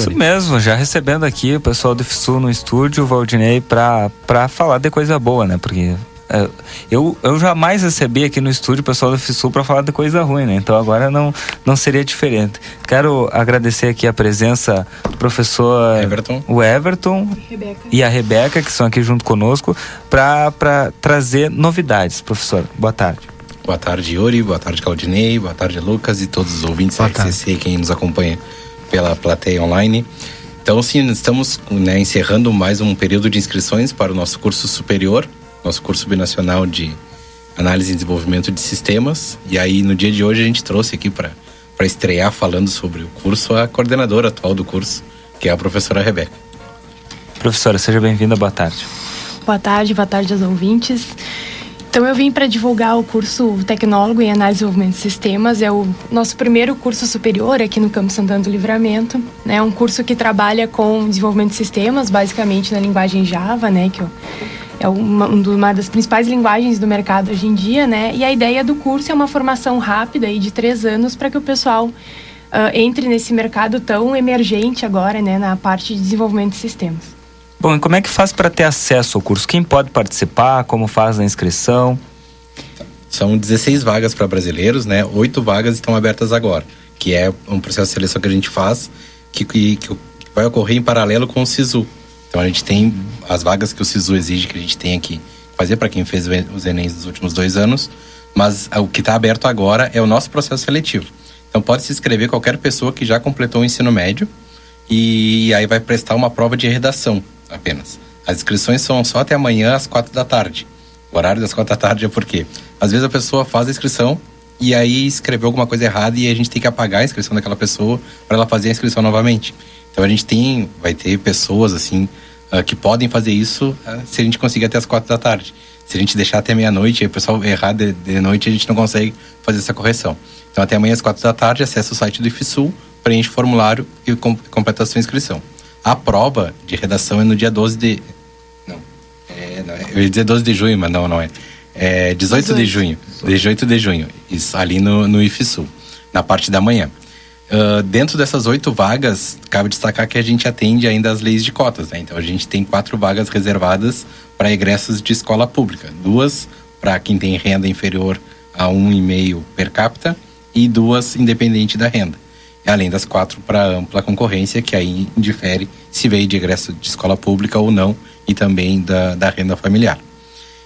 Isso mesmo, já recebendo aqui o pessoal do FSU no estúdio, o Valdinei, para falar de coisa boa, né? Porque é, eu, eu jamais recebi aqui no estúdio o pessoal do FISUL para falar de coisa ruim, né? Então agora não, não seria diferente. Quero agradecer aqui a presença do professor Everton, o Everton Rebeca. e a Rebeca, que estão aqui junto conosco, para trazer novidades. Professor, boa tarde. Boa tarde, Yuri. Boa tarde, Claudinei. Boa tarde, Lucas e todos os ouvintes da RCC, quem nos acompanha pela plateia online. Então, sim, estamos né, encerrando mais um período de inscrições para o nosso curso superior nosso curso binacional de análise e desenvolvimento de sistemas. E aí, no dia de hoje, a gente trouxe aqui para estrear falando sobre o curso a coordenadora atual do curso, que é a professora Rebeca. Professora, seja bem-vinda, boa tarde. Boa tarde, boa tarde aos ouvintes. Então eu vim para divulgar o curso Tecnólogo em Análise e Desenvolvimento de Sistemas. É o nosso primeiro curso superior aqui no Campo Santana do Livramento. É né? um curso que trabalha com desenvolvimento de sistemas, basicamente na linguagem Java, né? Que é uma, uma das principais linguagens do mercado hoje em dia, né? E a ideia do curso é uma formação rápida aí de três anos para que o pessoal uh, entre nesse mercado tão emergente agora, né? Na parte de desenvolvimento de sistemas. Bom, e como é que faz para ter acesso ao curso? Quem pode participar? Como faz a inscrição? São 16 vagas para brasileiros, né? Oito vagas estão abertas agora, que é um processo de seleção que a gente faz que, que, que vai ocorrer em paralelo com o SISU, então a gente tem as vagas que o SISU exige que a gente tenha que fazer para quem fez os Enems nos últimos dois anos, mas o que está aberto agora é o nosso processo seletivo. Então pode se inscrever qualquer pessoa que já completou o ensino médio e aí vai prestar uma prova de redação apenas. As inscrições são só até amanhã às quatro da tarde. O horário das quatro da tarde é porque às vezes a pessoa faz a inscrição e aí escreveu alguma coisa errada e a gente tem que apagar a inscrição daquela pessoa para ela fazer a inscrição novamente. Então a gente tem, vai ter pessoas assim uh, que podem fazer isso uh, se a gente conseguir até as quatro da tarde. Se a gente deixar até meia-noite, aí o pessoal errar de, de, noite, a gente não consegue fazer essa correção. Então até amanhã às quatro da tarde, acessa o site do IFSUL, preenche o formulário e com, completa a sua inscrição. A prova de redação é no dia 12 de. Não. É, não é, eu ia dizer 12 de junho, mas não, não é. É 18, 18. de junho. 18 de junho. Isso, ali no, no IFSUL, na parte da manhã. Uh, dentro dessas oito vagas, cabe destacar que a gente atende ainda as leis de cotas, né? Então a gente tem quatro vagas reservadas para egressos de escola pública, duas para quem tem renda inferior a um e meio per capita e duas independente da renda. Além das quatro para ampla concorrência, que aí difere se veio de egresso de escola pública ou não, e também da, da renda familiar.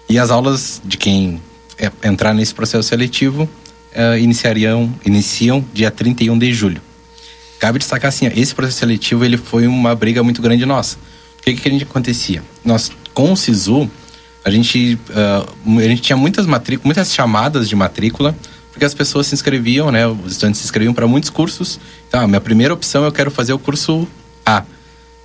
E as aulas de quem é, entrar nesse processo seletivo uh, iniciariam, iniciam dia 31 de julho. Cabe destacar assim, esse processo seletivo ele foi uma briga muito grande nossa. O que, que a gente acontecia? Nós, com o SISU, a gente, uh, a gente tinha muitas matrículas, muitas chamadas de matrícula, porque as pessoas se inscreviam, né? Os estudantes se inscreviam para muitos cursos. Então, a minha primeira opção eu quero fazer o curso A.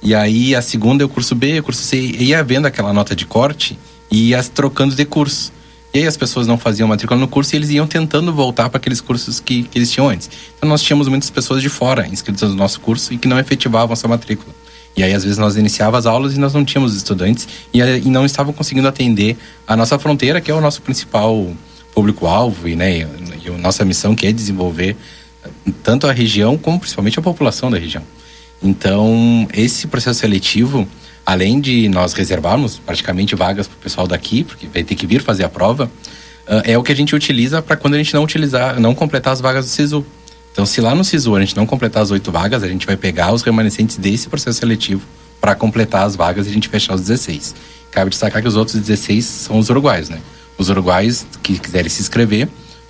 E aí a segunda é o curso B, o curso C. E ia vendo aquela nota de corte e ia trocando de curso. E aí as pessoas não faziam matrícula no curso e eles iam tentando voltar para aqueles cursos que, que eles tinham antes. Então nós tínhamos muitas pessoas de fora inscritas no nosso curso e que não efetivavam essa matrícula. E aí às vezes nós iniciávamos as aulas e nós não tínhamos estudantes e, e não estavam conseguindo atender a nossa fronteira, que é o nosso principal público-alvo e, né, a nossa missão que é desenvolver tanto a região como principalmente a população da região. Então, esse processo seletivo, além de nós reservarmos praticamente vagas para o pessoal daqui, porque vai ter que vir fazer a prova, uh, é o que a gente utiliza para quando a gente não utilizar, não completar as vagas do SISU. Então, se lá no SISU a gente não completar as oito vagas, a gente vai pegar os remanescentes desse processo seletivo para completar as vagas e a gente fechar os 16. Cabe destacar que os outros 16 são os uruguaios, né? Os uruguaios que quiserem se inscrever,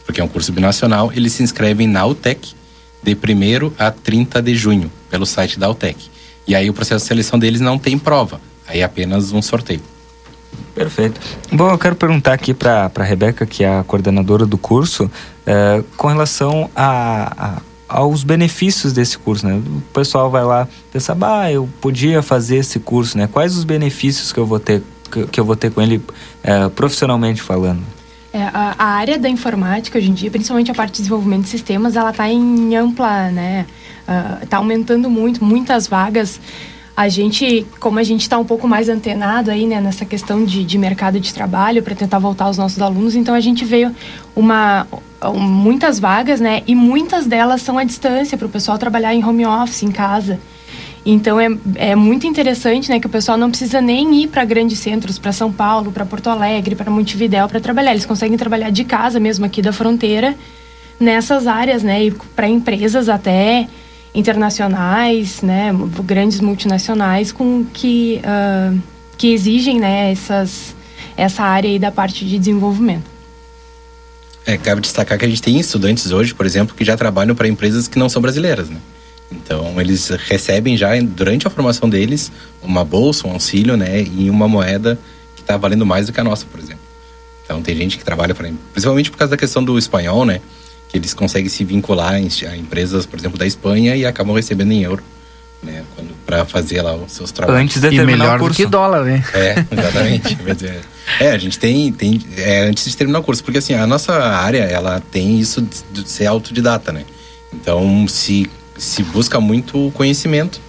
porque é um curso binacional, eles se inscrevem na UTEC de 1 a 30 de junho, pelo site da UTEC. E aí o processo de seleção deles não tem prova, aí é apenas um sorteio. Perfeito. Bom, eu quero perguntar aqui para a Rebeca, que é a coordenadora do curso, é, com relação a, a, aos benefícios desse curso, né? O pessoal vai lá pensar, bah, eu podia fazer esse curso, né? Quais os benefícios que eu vou ter, que eu vou ter com ele é, profissionalmente falando? É, a, a, área da informática hoje em dia, principalmente a parte de desenvolvimento de sistemas, ela está em ampla, né? está ah, uh, aumentando muito, muitas vagas. A gente, como a gente está um pouco mais antenado aí, né, nessa questão de, de mercado de trabalho para tentar voltar os nossos alunos, então a gente veio uma muitas vagas, né, e muitas delas são à distância para o pessoal trabalhar em home office, em casa. Então é, é muito interessante, né, que o pessoal não precisa nem ir para grandes centros, para São Paulo, para Porto Alegre, para Montevidéu para trabalhar. Eles conseguem trabalhar de casa mesmo aqui da fronteira nessas áreas, né, e para empresas até internacionais, né, grandes multinacionais com que uh, que exigem, né, essas essa área aí da parte de desenvolvimento. É, cabe destacar que a gente tem estudantes hoje, por exemplo, que já trabalham para empresas que não são brasileiras, né? Então, eles recebem já, durante a formação deles, uma bolsa, um auxílio, né? Em uma moeda que está valendo mais do que a nossa, por exemplo. Então, tem gente que trabalha para... Principalmente por causa da questão do espanhol, né? Que eles conseguem se vincular a empresas, por exemplo, da Espanha e acabam recebendo em euro. Né, para fazer lá os seus trabalhos. Antes de terminar e melhor o curso. do que dólar, né? É, exatamente. é, a gente tem, tem é, antes de terminar o curso, porque assim, a nossa área, ela tem isso de, de ser autodidata, né? Então, se se busca muito conhecimento,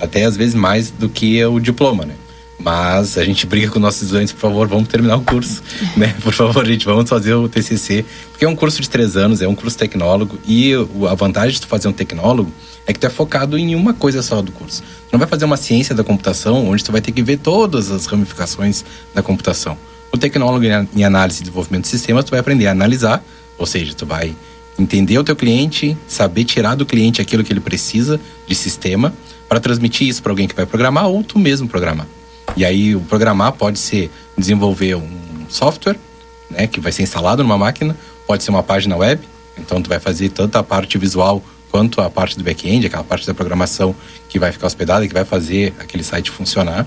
até às vezes mais do que o diploma, né? Mas a gente briga com nossos estudantes, por favor, vamos terminar o curso, né? Por favor, gente, vamos fazer o TCC, porque é um curso de três anos, é um curso tecnólogo e a vantagem de tu fazer um tecnólogo é que tu é focado em uma coisa só do curso. Tu não vai fazer uma ciência da computação, onde tu vai ter que ver todas as ramificações da computação. O tecnólogo em análise e desenvolvimento de sistemas, tu vai aprender a analisar, ou seja, tu vai entender o teu cliente, saber tirar do cliente aquilo que ele precisa de sistema para transmitir isso para alguém que vai programar ou tu mesmo programar. E aí o programar pode ser desenvolver um software, né, que vai ser instalado numa máquina, pode ser uma página web, então tu vai fazer tanto a parte visual quanto a parte do back-end, aquela parte da programação que vai ficar hospedada que vai fazer aquele site funcionar.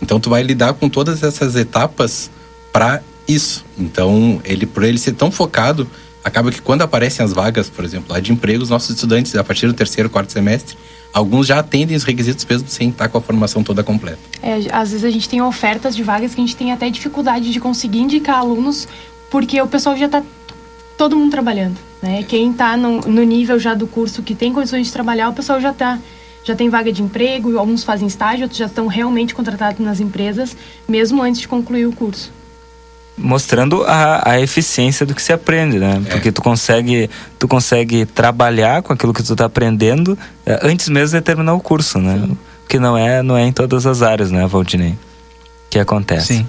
Então tu vai lidar com todas essas etapas para isso. Então, ele por ele ser tão focado, acaba que quando aparecem as vagas, por exemplo, lá de emprego, os nossos estudantes, a partir do terceiro, quarto semestre, alguns já atendem os requisitos mesmo sem estar com a formação toda completa. É, às vezes a gente tem ofertas de vagas que a gente tem até dificuldade de conseguir indicar alunos, porque o pessoal já está todo mundo trabalhando. Né? Quem está no, no, nível já do curso que tem condições de trabalhar, o pessoal já está já tem vaga de emprego, alguns fazem estágio, outros já estão realmente contratados nas empresas, mesmo antes de concluir o curso mostrando a, a eficiência do que se aprende, né? É. Porque tu consegue, tu consegue trabalhar com aquilo que tu está aprendendo é, antes mesmo de terminar o curso, né? Sim. Que não é, não é em todas as áreas, né, Valdinei? Que acontece. Sim.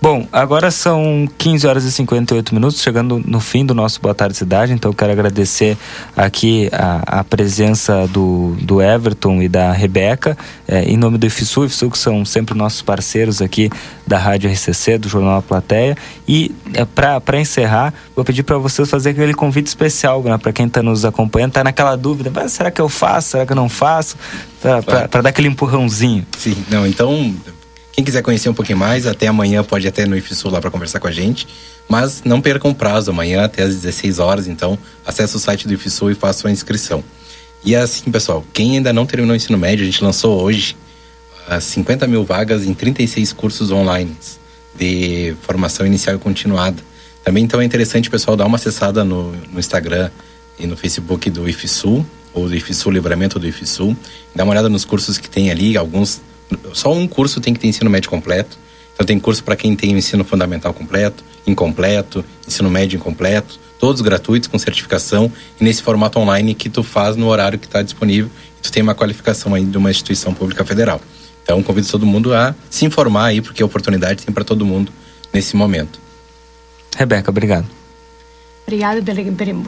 Bom, agora são 15 horas e 58 minutos, chegando no fim do nosso Boa Tarde Cidade, então eu quero agradecer aqui a, a presença do, do Everton e da Rebeca, é, em nome do IFSU, IFSU que são sempre nossos parceiros aqui da Rádio RCC, do Jornal A Plateia, e é, para encerrar, vou pedir para vocês fazer aquele convite especial né, para quem está nos acompanhando, está naquela dúvida, mas será que eu faço, será que eu não faço? Para dar aquele empurrãozinho. Sim, não, então quem quiser conhecer um pouquinho mais, até amanhã pode até no IFSU lá para conversar com a gente. Mas não percam o prazo, amanhã até às 16 horas, então acesse o site do IFSU e faça sua inscrição. E é assim, pessoal, quem ainda não terminou o ensino médio, a gente lançou hoje as 50 mil vagas em 36 cursos online de formação inicial e continuada. Também então é interessante, pessoal, dar uma acessada no, no Instagram e no Facebook do IFSU, ou do IFSU Livramento do IFSU. Dá uma olhada nos cursos que tem ali, alguns só um curso tem que ter ensino médio completo. Então tem curso para quem tem o ensino fundamental completo, incompleto, ensino médio incompleto, todos gratuitos com certificação e nesse formato online que tu faz no horário que está disponível. Tu tem uma qualificação aí de uma instituição pública federal. Então convido todo mundo a se informar aí porque a oportunidade tem para todo mundo nesse momento. Rebeca, obrigado. Obrigada,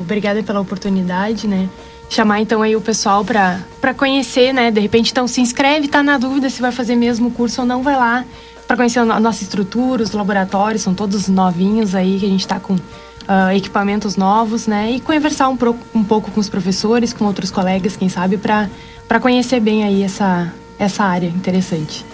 obrigada pela oportunidade, né? Chamar então aí o pessoal para conhecer, né? De repente, então se inscreve, tá na dúvida se vai fazer mesmo o curso ou não, vai lá para conhecer a nossa estrutura, os laboratórios, são todos novinhos aí, que a gente está com uh, equipamentos novos, né? E conversar um, pro, um pouco com os professores, com outros colegas, quem sabe, para conhecer bem aí essa, essa área interessante.